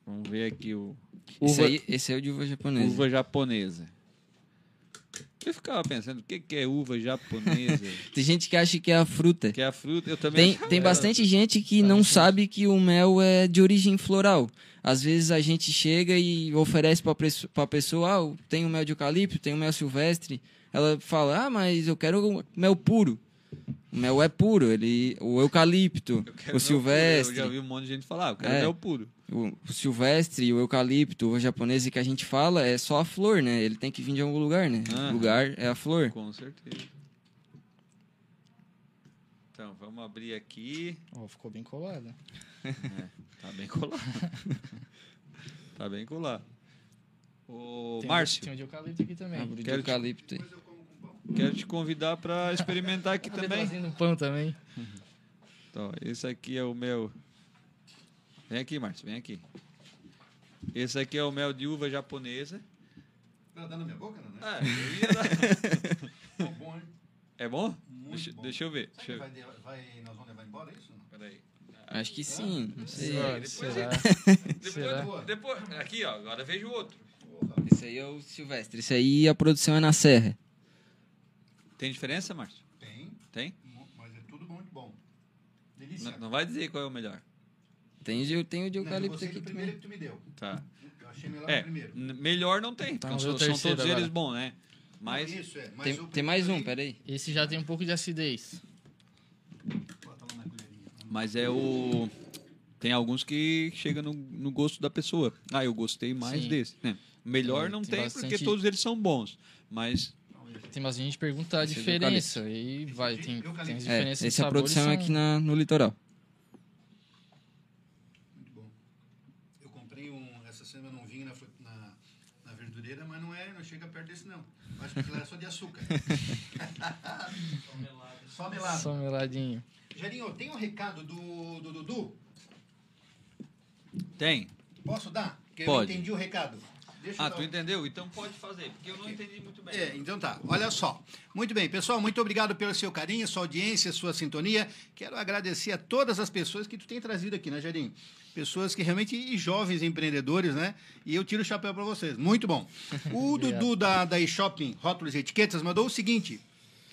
Speaker 1: Vamos ver aqui o
Speaker 3: Esse,
Speaker 1: uva,
Speaker 3: aí, esse é o de uva japonesa.
Speaker 1: uva japonesa. Eu ficava pensando, o que que é uva japonesa?
Speaker 3: Tem gente que acha que é a fruta.
Speaker 1: que é a fruta, eu também
Speaker 3: Tem, tem bastante gente que não sabe que o mel é de origem floral. Às vezes a gente chega e oferece para a pessoa, ah, tem o mel de eucalipto, tem o mel silvestre. Ela fala, ah, mas eu quero mel puro. O mel é puro, ele, o eucalipto, o silvestre,
Speaker 1: puro. Eu já vi um monte de gente falar, eu quero
Speaker 3: É.
Speaker 1: mel puro.
Speaker 3: O, o silvestre, o eucalipto, o japonês que a gente fala é só a flor, né? Ele tem que vir de algum lugar, né? O lugar é a flor.
Speaker 1: Com certeza. Então, vamos abrir aqui.
Speaker 2: Ó, ficou bem colado.
Speaker 1: Tá bem colado. tá bem colado. Ô,
Speaker 2: Tem,
Speaker 1: Márcio,
Speaker 2: Tem um de eucalipto aqui também.
Speaker 3: De
Speaker 1: Quero te-
Speaker 3: eucalipto. aí.
Speaker 1: quero te convidar para experimentar aqui
Speaker 2: Ele
Speaker 1: também.
Speaker 2: trazendo um pão também.
Speaker 1: Então, esse aqui é o mel. Vem aqui, Márcio, vem aqui. Esse aqui é o mel de uva japonesa.
Speaker 4: Tá dando na minha boca, não, né?
Speaker 1: Ah, eu ia dar.
Speaker 4: Tá bom, hein?
Speaker 1: É bom?
Speaker 4: Muito
Speaker 1: Deixa,
Speaker 4: bom.
Speaker 1: deixa eu ver. Deixa eu
Speaker 4: vai, vai- nós vamos levar embora isso? Não?
Speaker 1: Peraí.
Speaker 3: Acho que sim, não sei.
Speaker 2: Será?
Speaker 1: depois
Speaker 2: Será?
Speaker 1: Depois,
Speaker 2: Será?
Speaker 1: depois, aqui, ó, agora vejo o outro.
Speaker 3: Esse aí é o silvestre. Esse aí a produção é na serra.
Speaker 1: Tem diferença, Márcio?
Speaker 4: Tem,
Speaker 1: Tem?
Speaker 4: mas é tudo muito bom. Delícia.
Speaker 1: Não, não vai dizer qual é o melhor.
Speaker 3: Tem, de- tem o de
Speaker 4: eu
Speaker 3: eucalipto aqui
Speaker 4: primeiro que tu me deu.
Speaker 1: Tá.
Speaker 4: Eu achei melhor
Speaker 1: É,
Speaker 4: o primeiro.
Speaker 1: melhor não tem, porque
Speaker 2: vamos
Speaker 1: são, são todos eles
Speaker 2: agora.
Speaker 1: bons, né? Mas
Speaker 4: Isso, é. Mas
Speaker 3: Tem, tem mais um,
Speaker 4: aí-
Speaker 3: peraí.
Speaker 2: Esse já tem um pouco de acidez.
Speaker 4: Bota lá na colherinha.
Speaker 1: Mas é o. Tem alguns que chegam no, no gosto da pessoa. Ah, eu gostei mais
Speaker 2: Sim.
Speaker 1: desse. né? Melhor
Speaker 2: Tem-
Speaker 1: não
Speaker 2: tem
Speaker 1: tem, porque
Speaker 2: bastante-
Speaker 1: todos eles são bons. Mas
Speaker 2: Tem bastante gente que pergunta a
Speaker 3: Esse é
Speaker 2: diferença. E vai,
Speaker 4: de
Speaker 2: tem, tem as
Speaker 3: É,
Speaker 2: diferenças
Speaker 3: essa é a
Speaker 2: sabores
Speaker 3: produção
Speaker 2: são-
Speaker 3: aqui na, no litoral.
Speaker 4: Muito bom. Eu comprei um. Essa semana um vinho na, fru- na, na verdureira, mas não é, não chega perto desse não. Acho que aquilo é só de açúcar. só melado.
Speaker 2: Só meladinho.
Speaker 4: Gerinho, tem um recado do, do Dudu?
Speaker 1: Tem.
Speaker 4: Posso dar? Porque
Speaker 1: Pode.
Speaker 4: eu entendi o recado. Deixa eu
Speaker 1: Ah, tu entendeu? Então pode fazer, porque eu não entendi muito bem.
Speaker 4: É, então tá. Olha só. Muito bem, pessoal, muito obrigado pelo seu carinho, sua audiência, sua sintonia. Quero agradecer a todas as pessoas que tu tem trazido aqui, né, Jairinho? Pessoas que realmente e jovens empreendedores, né? E eu tiro o chapéu para vocês. Muito bom. O Dudu da, da eShopping Rótulos e Etiquetas mandou o seguinte: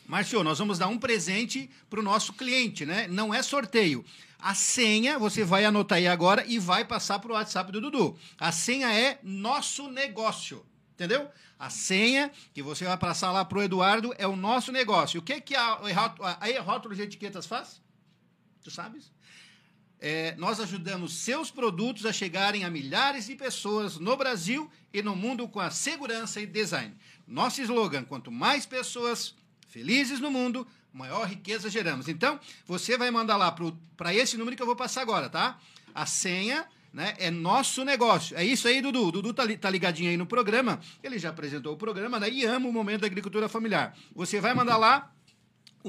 Speaker 4: Márcio, nós vamos dar um presente para o nosso cliente, né? Não é sorteio. A senha você vai anotar aí agora e vai passar para o WhatsApp do Dudu. A senha é nosso negócio. Entendeu? A senha que você vai passar lá para o Eduardo é o nosso negócio. O que, que a, a, a Rótulos e Etiquetas faz? Tu sabes? É, nós ajudamos seus produtos a chegarem a milhares de pessoas no Brasil e no mundo com a segurança e design. Nosso slogan: quanto mais pessoas felizes no mundo, maior riqueza geramos. Então, você vai mandar lá para esse número que eu vou passar agora, tá? A senha né, é nosso negócio. É isso aí, Dudu. Dudu tá, tá ligadinho aí no programa. Ele já apresentou o programa né, e ama o momento da agricultura familiar. Você vai mandar lá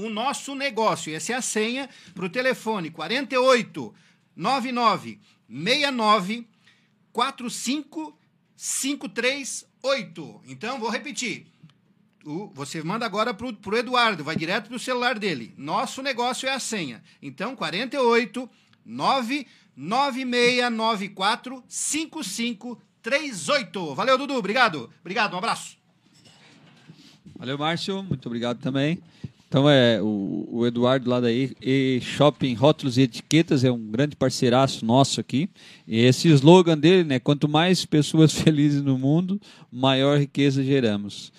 Speaker 4: o nosso negócio. Essa é a senha para o telefone 48 99 69 45 538. Então, vou repetir. O- você manda agora para o Eduardo, vai direto para o celular dele. Nosso negócio é a senha. Então, 48 99694 5538. Valeu, Dudu. Obrigado. Obrigado, um abraço.
Speaker 1: Valeu, Márcio. Muito obrigado também. Então, é, o, o Eduardo lá da e, E Shopping Rótulos e Etiquetas é um grande parceiraço nosso aqui. E esse slogan dele, né? Quanto mais pessoas felizes no mundo, maior riqueza geramos.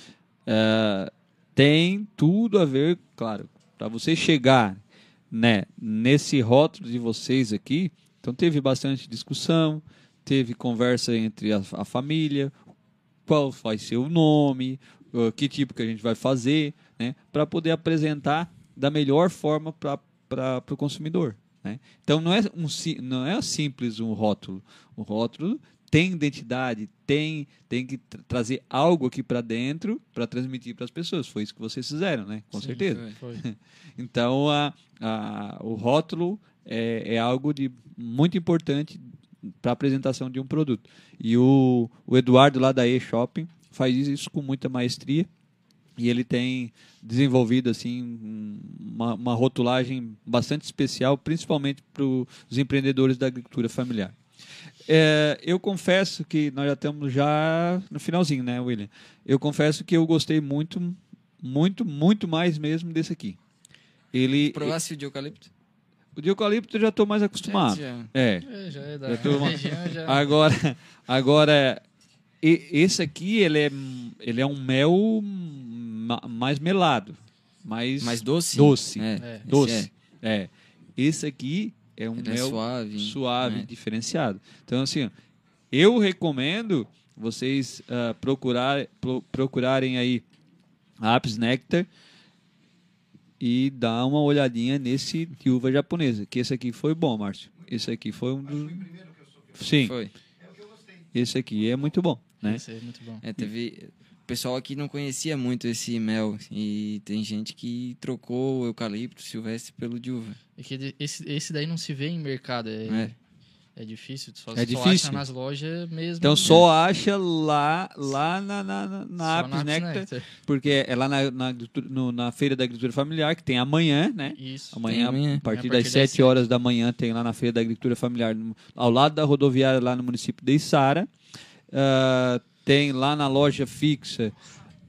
Speaker 1: É, tem tudo a ver, claro, para você chegar né, nesse rótulo de vocês aqui. Então, teve bastante discussão, teve conversa entre a, a família, qual vai ser o nome, uh, que tipo que a gente vai fazer, né, para poder apresentar da melhor forma para o consumidor. Né? Então não é, um, não é simples um rótulo. O rótulo tem identidade, tem, tem que tra- trazer algo aqui para dentro para transmitir para as pessoas. Foi isso que vocês fizeram, né? Com
Speaker 2: Sim,
Speaker 1: certeza.
Speaker 2: Foi.
Speaker 1: Então, a, a, o rótulo é, é algo de muito importante para a apresentação de um produto. E o, o Eduardo, lá da E-Shopping, faz isso com muita maestria. E ele tem desenvolvido assim um- uma, uma rotulagem bastante especial, principalmente para os empreendedores da agricultura familiar. É, eu confesso que nós já estamos já no finalzinho, né, William? Eu confesso que eu gostei muito, muito, muito mais mesmo desse aqui. Ele,
Speaker 3: Provasse o de eucalipto?
Speaker 1: o de eucalipto eu já estou mais acostumado.
Speaker 3: Já.
Speaker 1: É.
Speaker 2: É, já é da
Speaker 1: tô-
Speaker 2: região, já.
Speaker 1: Agora, agora e- esse aqui ele é, ele é um mel ma- mais melado, mais
Speaker 3: Mais doce?
Speaker 1: Doce.
Speaker 3: É,
Speaker 2: É.
Speaker 3: esse
Speaker 1: doce.
Speaker 3: é.
Speaker 1: É. Esse aqui é um
Speaker 3: Ele é
Speaker 1: mel
Speaker 3: suave.
Speaker 1: suave,
Speaker 3: né?
Speaker 1: diferenciado. Então assim, ó, eu recomendo vocês ah, procurar, pro- procurarem aí a Apis Nectar e dar uma olhadinha nesse de uva japonesa, que esse aqui foi bom, Márcio. Esse aqui foi um dos... Sim,
Speaker 3: Foi.
Speaker 1: esse aqui é muito bom, né?
Speaker 2: Esse aí é muito bom.
Speaker 3: É, teve... O pessoal aqui não conhecia muito esse mel. E tem gente que trocou o eucalipto silvestre pelo de uva.
Speaker 2: É que esse, esse daí não se vê em mercado. É,
Speaker 3: É.
Speaker 2: é difícil. Só,
Speaker 1: É
Speaker 2: só
Speaker 1: difícil.
Speaker 2: acha nas lojas mesmo.
Speaker 1: Então só acha lá, lá na, na, na, na Apis Nectar,
Speaker 2: Nectar.
Speaker 1: porque é lá na, na, no- na Feira da Agricultura Familiar, que tem amanhã, né?
Speaker 2: Isso.
Speaker 1: Amanhã,
Speaker 3: amanhã.
Speaker 1: a partir
Speaker 2: É, a
Speaker 1: das
Speaker 2: partir das
Speaker 1: 7 horas da manhã, tem lá na Feira da Agricultura Familiar, no- ao lado da rodoviária, lá no município de Içara. Ah, tem lá na loja fixa,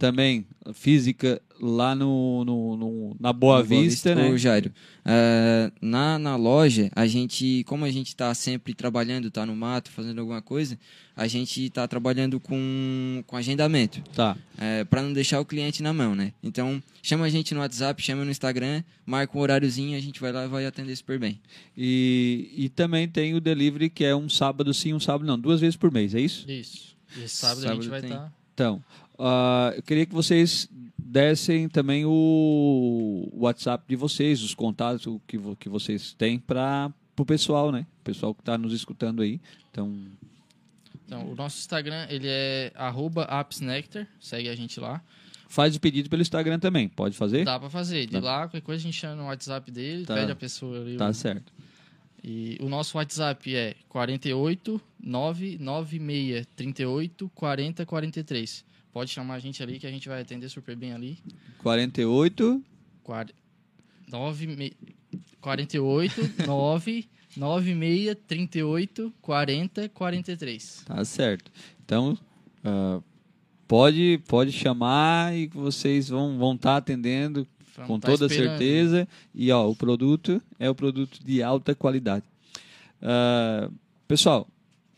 Speaker 1: também, física, lá no, no- no- na Boa,
Speaker 3: No
Speaker 1: Vista, né?
Speaker 3: Ô, Jairo, ah, na, na loja, a gente, como a gente está sempre trabalhando, tá no mato, fazendo alguma coisa, a gente está trabalhando com, com agendamento,
Speaker 1: Tá.
Speaker 3: para não deixar o cliente na mão, né? Então, chama a gente no WhatsApp, chama no Instagram, marca um horáriozinho, a gente vai lá e vai atender super bem.
Speaker 1: E, e também tem o delivery, que é um sábado sim, um sábado não, duas vezes por mês, é isso?
Speaker 2: Isso. E esse sábado, a
Speaker 3: Sábado
Speaker 2: gente vai estar.
Speaker 1: Então, ah, eu queria que vocês dessem também o WhatsApp de vocês, os contatos que, vo- que vocês têm para o pessoal, né? O pessoal que está nos escutando aí. Então,
Speaker 2: Então, o nosso Instagram, ele é appsnectar, segue a gente lá.
Speaker 1: Faz o pedido pelo Instagram também, pode fazer?
Speaker 2: Dá pra fazer. De
Speaker 1: Dá.
Speaker 2: lá, qualquer coisa a gente chama no WhatsApp dele,
Speaker 1: Tá.
Speaker 2: pede a pessoa ali.
Speaker 1: Tá
Speaker 2: o-
Speaker 1: certo.
Speaker 2: E o nosso WhatsApp é 48 996 38 40 43. Pode chamar a gente ali que a gente vai atender super bem ali.
Speaker 1: 48,
Speaker 2: Quar... 9 me... 48 9 96 38 40 43.
Speaker 1: tá certo. Então, ah, pode, pode chamar e vocês vão vão estar atendendo
Speaker 2: Vamos
Speaker 1: com
Speaker 2: tá
Speaker 1: toda
Speaker 2: esperando.
Speaker 1: certeza. E ó, o produto é o produto de alta qualidade. Ah, pessoal,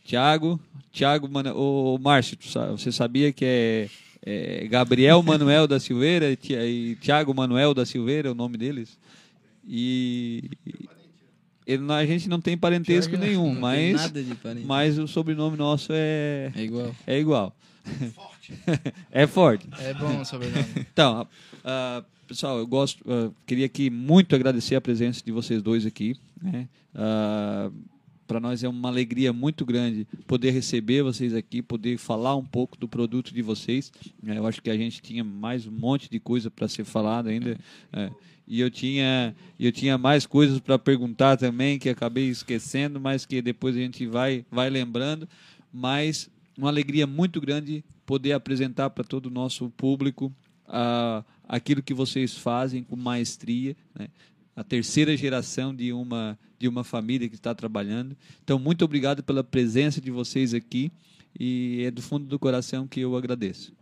Speaker 1: Tiago, Tiago, Mano- ô Márcio, você sabia que é, é Gabriel Manuel da Silveira e Ti- Tiago Manuel da Silveira, o nome deles? E ele, a gente não tem parentesco nenhum,
Speaker 3: tem
Speaker 1: mas,
Speaker 3: nada de parente.
Speaker 1: mas o sobrenome nosso é,
Speaker 3: É igual.
Speaker 1: é igual. é forte.
Speaker 2: É bom o sobrenome.
Speaker 1: Então, ah, pessoal, eu gosto, ah, queria aqui muito agradecer a presença de vocês dois aqui. Né? Para nós é uma alegria muito grande poder receber vocês aqui, poder falar um pouco do produto de vocês. Eh, eu acho que a gente tinha mais um monte de coisa para ser falado ainda. eh, e eu tinha, eu tinha mais coisas para perguntar também que acabei esquecendo, mas que depois a gente vai, vai lembrando. Mas uma alegria muito grande poder apresentar para todo o nosso público ah, aquilo que vocês fazem com maestria, né? a terceira geração de uma de uma família que está trabalhando. Então, muito obrigado pela presença de vocês aqui e é do fundo do coração que eu agradeço.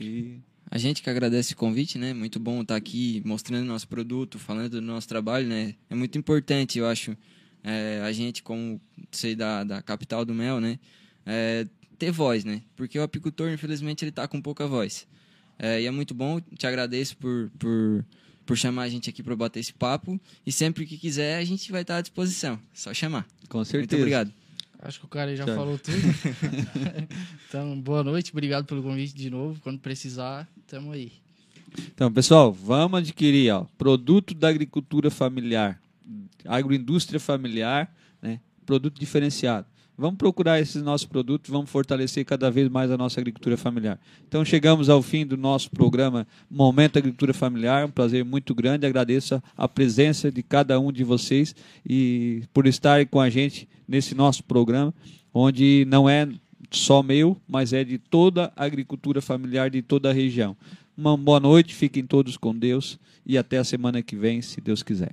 Speaker 1: E
Speaker 3: A gente que agradece o convite, né? Muito bom estar aqui mostrando nosso produto, falando do nosso trabalho, né? É muito importante, eu acho, é, a gente, como sei da, da capital do mel, né? É, ter voz, né? Porque o apicultor, infelizmente, ele tá com pouca voz. É, e é muito bom, te agradeço por, por, por chamar a gente aqui para bater esse papo. E sempre que quiser, a gente vai estar à disposição. Só chamar.
Speaker 1: com certeza.
Speaker 3: Muito obrigado.
Speaker 2: Acho que o cara aí já
Speaker 1: Tchau.
Speaker 2: falou tudo. então, boa noite, obrigado pelo convite de novo. Quando precisar, tamo aí.
Speaker 1: Então, pessoal, vamos adquirir ó, produto da agricultura familiar, agroindústria familiar, né? produto diferenciado. Vamos procurar esses nossos produtos, vamos fortalecer cada vez mais a nossa agricultura familiar. Então, chegamos ao fim do nosso programa Momento Agricultura Familiar. Um prazer muito grande. Agradeço a- presença de cada um de vocês e por estarem com a gente nesse nosso programa, onde não é só meu, mas é de toda a agricultura familiar de toda a região. Uma boa noite, fiquem todos com Deus e até a semana que vem, se Deus quiser.